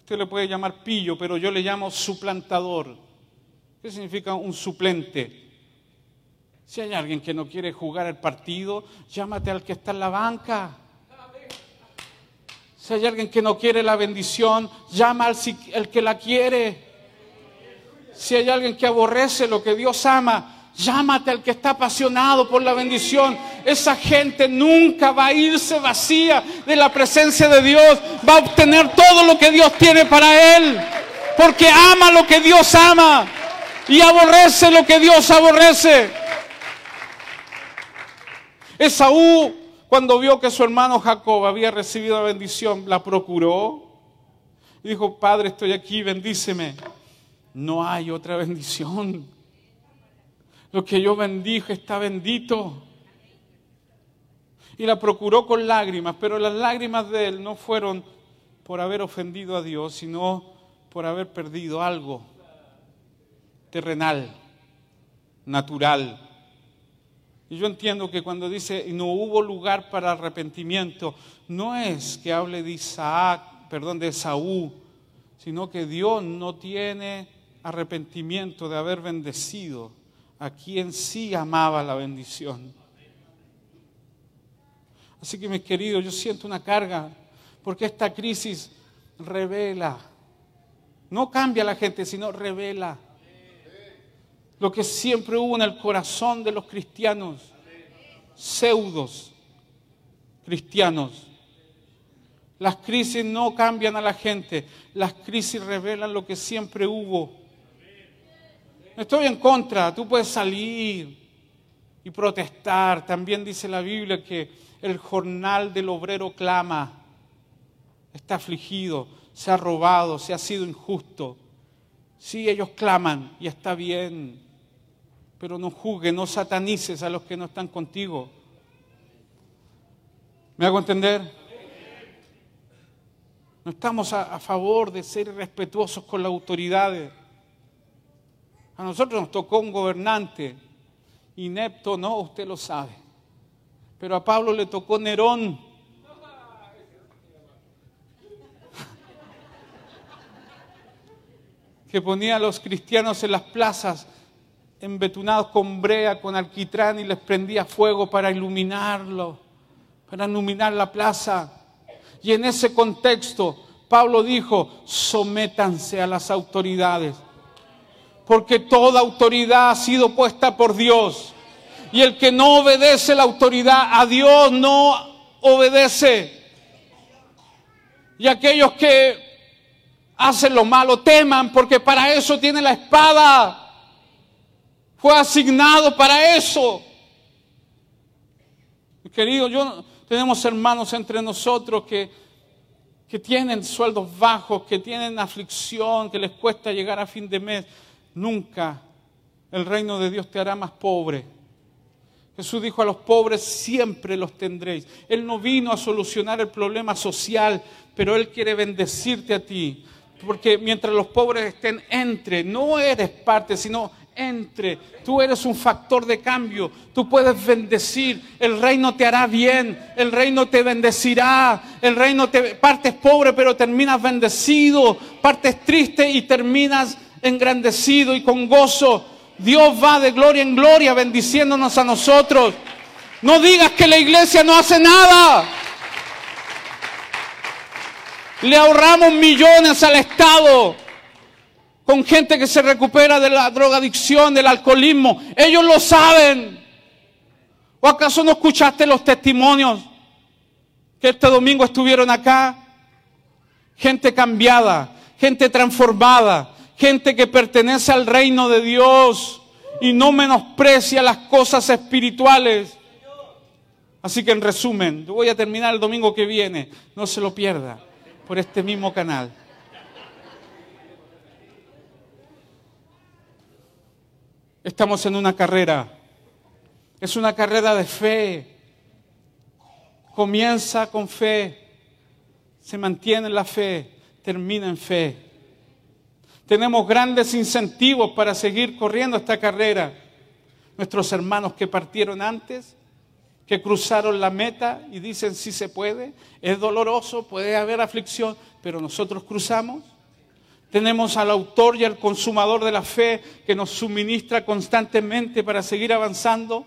usted le puede llamar pillo, pero yo le llamo suplantador. ¿Qué significa un suplente? Si hay alguien que no quiere jugar el partido, llámate al que está en la banca. Si hay alguien que no quiere la bendición, llama al, que la quiere. Si hay alguien que aborrece lo que Dios ama, llámate al que está apasionado por la bendición. Esa gente nunca va a irse vacía de la presencia de Dios. Va a obtener todo lo que Dios tiene para él. Porque ama lo que Dios ama y aborrece lo que Dios aborrece. Esaú, cuando vio que su hermano Jacob había recibido la bendición, la procuró y dijo, Padre, estoy aquí, bendíceme. No hay otra bendición. Lo que yo bendijo está bendito. Y la procuró con lágrimas, pero las lágrimas de él no fueron por haber ofendido a Dios, sino por haber perdido algo terrenal, natural, y yo entiendo que cuando dice no hubo lugar para arrepentimiento, no es que hable de Isaac, perdón, de Saúl, sino que Dios no tiene arrepentimiento de haber bendecido a quien sí amaba la bendición. Así que mis queridos, yo siento una carga porque esta crisis revela, no cambia a la gente, sino revela lo que siempre hubo en el corazón de los cristianos, pseudos cristianos. Las crisis no cambian a la gente, las crisis revelan lo que siempre hubo. Estoy en contra, tú puedes salir y protestar. También dice la Biblia que el jornal del obrero clama, está afligido, se ha robado, se ha sido injusto. Sí, ellos claman y está bien pero no juzgues, no satanices a los que no están contigo. ¿Me hago entender? No estamos a, favor de ser respetuosos con las autoridades. A nosotros nos tocó un gobernante inepto, no, usted lo sabe. Pero a Pablo le tocó Nerón. que ponía a los cristianos en las plazas embetunados con brea, con alquitrán y les prendía fuego para iluminarlo, para iluminar la plaza. Y en ese contexto, Pablo dijo, sométanse a las autoridades, porque toda autoridad ha sido puesta por Dios. Y el que no obedece la autoridad a Dios no obedece. Y aquellos que hacen lo malo teman, porque para eso tiene la espada fue asignado para eso. Querido, yo tenemos hermanos entre nosotros que, que tienen sueldos bajos, que tienen aflicción, que les cuesta llegar a fin de mes. Nunca el reino de Dios te hará más pobre. Jesús dijo a los pobres, siempre los tendréis. Él no vino a solucionar el problema social, pero Él quiere bendecirte a ti. Porque mientras los pobres estén entre, no eres parte, sino entre. Tú eres un factor de cambio. Tú puedes bendecir. El reino te hará bien. El reino te bendecirá. El reino te partes pobre pero terminas bendecido. Partes triste y terminas engrandecido y con gozo. Dios va de gloria en gloria bendiciéndonos a nosotros. No digas que la iglesia no hace nada. Le ahorramos millones al Estado con gente que se recupera de la drogadicción, del alcoholismo. Ellos lo saben. ¿O acaso no escuchaste los testimonios que este domingo estuvieron acá? Gente cambiada, gente transformada, gente que pertenece al reino de Dios y no menosprecia las cosas espirituales. Así que en resumen, voy a terminar el domingo que viene, no se lo pierda, por este mismo canal. Estamos en una carrera. Es una carrera de fe. Comienza con fe, se mantiene en la fe, termina en fe. Tenemos grandes incentivos para seguir corriendo esta carrera. Nuestros hermanos que partieron antes, que cruzaron la meta y dicen si se puede, es doloroso, puede haber aflicción, pero nosotros cruzamos. Tenemos al autor y al consumador de la fe que nos suministra constantemente para seguir avanzando.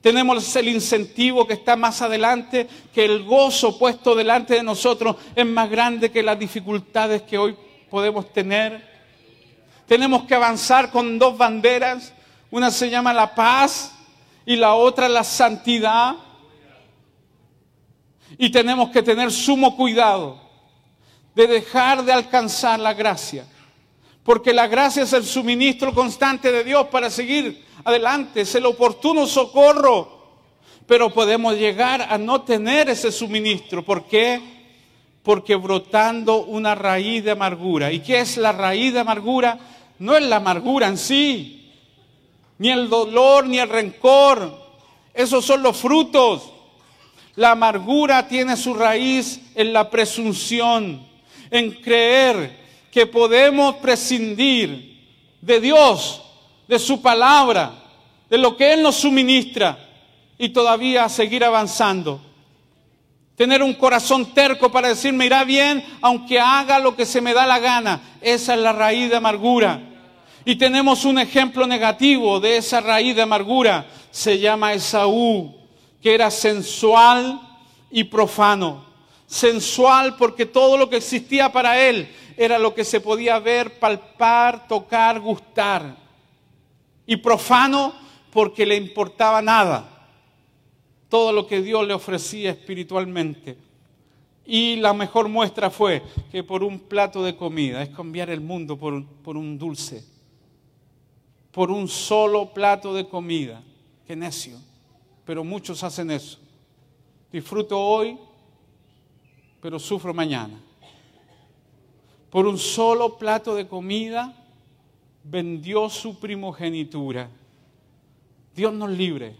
Tenemos el incentivo que está más adelante, que el gozo puesto delante de nosotros es más grande que las dificultades que hoy podemos tener. Tenemos que avanzar con dos banderas. Una se llama la paz y la otra la santidad. Y tenemos que tener sumo cuidado de dejar de alcanzar la gracia. Porque la gracia es el suministro constante de Dios para seguir adelante, es el oportuno socorro. Pero podemos llegar a no tener ese suministro. ¿Por qué? Porque brotando una raíz de amargura. ¿Y qué es la raíz de amargura? No es la amargura en sí, ni el dolor, ni el rencor. Esos son los frutos. La amargura tiene su raíz en la presunción, en creer que podemos prescindir de Dios, de su palabra, de lo que Él nos suministra y todavía seguir avanzando. Tener un corazón terco para decir, me irá bien aunque haga lo que se me da la gana. Esa es la raíz de amargura. Y tenemos un ejemplo negativo de esa raíz de amargura. Se llama Esaú, que era sensual y profano. Sensual porque todo lo que existía para él era lo que se podía ver, palpar, tocar, gustar. Y profano porque le importaba nada. Todo lo que Dios le ofrecía espiritualmente. Y la mejor muestra fue que por un plato de comida, es cambiar el mundo por, por un dulce por un solo plato de comida. Qué necio. Pero muchos hacen eso. Disfruto hoy, pero sufro mañana. Por un solo plato de comida vendió su primogenitura. Dios nos libre.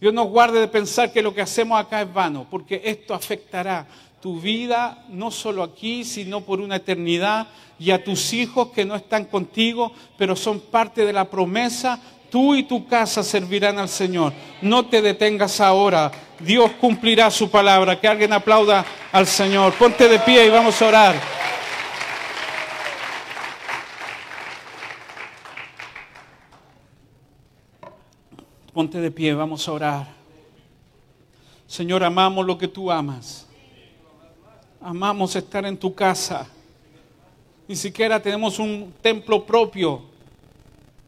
Dios nos guarde de pensar que lo que hacemos acá es vano, porque esto afectará tu vida, no solo aquí, sino por una eternidad, y a tus hijos que no están contigo, pero son parte de la promesa, tú y tu casa servirán al Señor. No te detengas ahora, Dios cumplirá su palabra. Que alguien aplauda al Señor. Ponte de pie y vamos a orar. Ponte de pie, vamos a orar. Señor, amamos lo que tú amas. Amamos estar en tu casa. Ni siquiera tenemos un templo propio.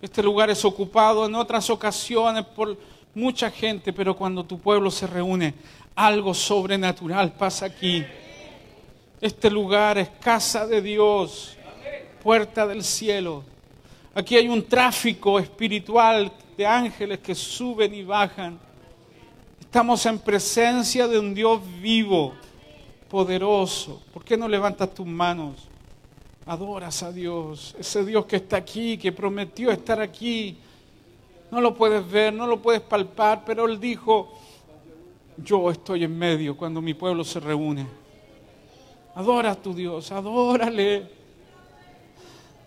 Este lugar es ocupado en otras ocasiones por mucha gente, pero cuando tu pueblo se reúne, algo sobrenatural pasa aquí. Este lugar es casa de Dios, puerta del cielo. Aquí hay un tráfico espiritual de ángeles que suben y bajan. Estamos en presencia de un Dios vivo poderoso. ¿Por qué no levantas tus manos? Adoras a Dios, ese Dios que está aquí, que prometió estar aquí. No lo puedes ver, no lo puedes palpar, pero Él dijo, yo estoy en medio cuando mi pueblo se reúne. Adora a tu Dios, adórale.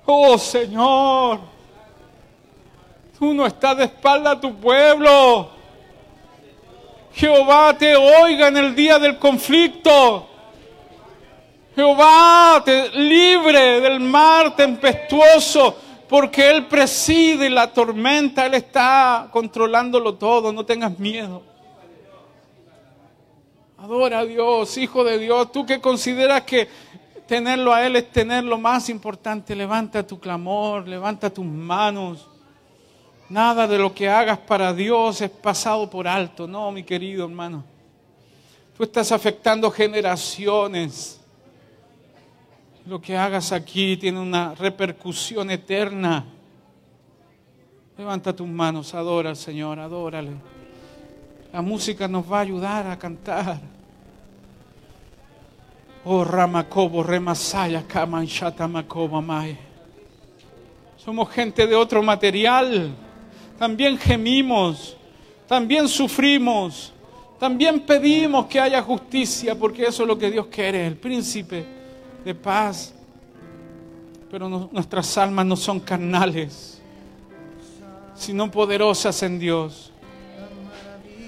Oh Señor, tú no estás de espalda a tu pueblo. Jehová te oiga en el día del conflicto. Jehová te libre del mar tempestuoso, porque Él preside la tormenta, Él está controlándolo todo, no tengas miedo. Adora a Dios, hijo de Dios, tú que consideras que tenerlo a Él es tener lo más importante, levanta tu clamor, levanta tus manos. Nada de lo que hagas para Dios es pasado por alto, no, mi querido hermano. Tú estás afectando generaciones. Lo que hagas aquí tiene una repercusión eterna. Levanta tus manos, adora al Señor, adórale. La música nos va a ayudar a cantar. Oh Ramakobo, Remasaya, Kamanshata Mai. Somos gente de otro material. También gemimos, también sufrimos, También pedimos que haya justicia, porque eso es lo que Dios quiere, el príncipe de paz. Pero nuestras almas no son carnales, sino poderosas en Dios.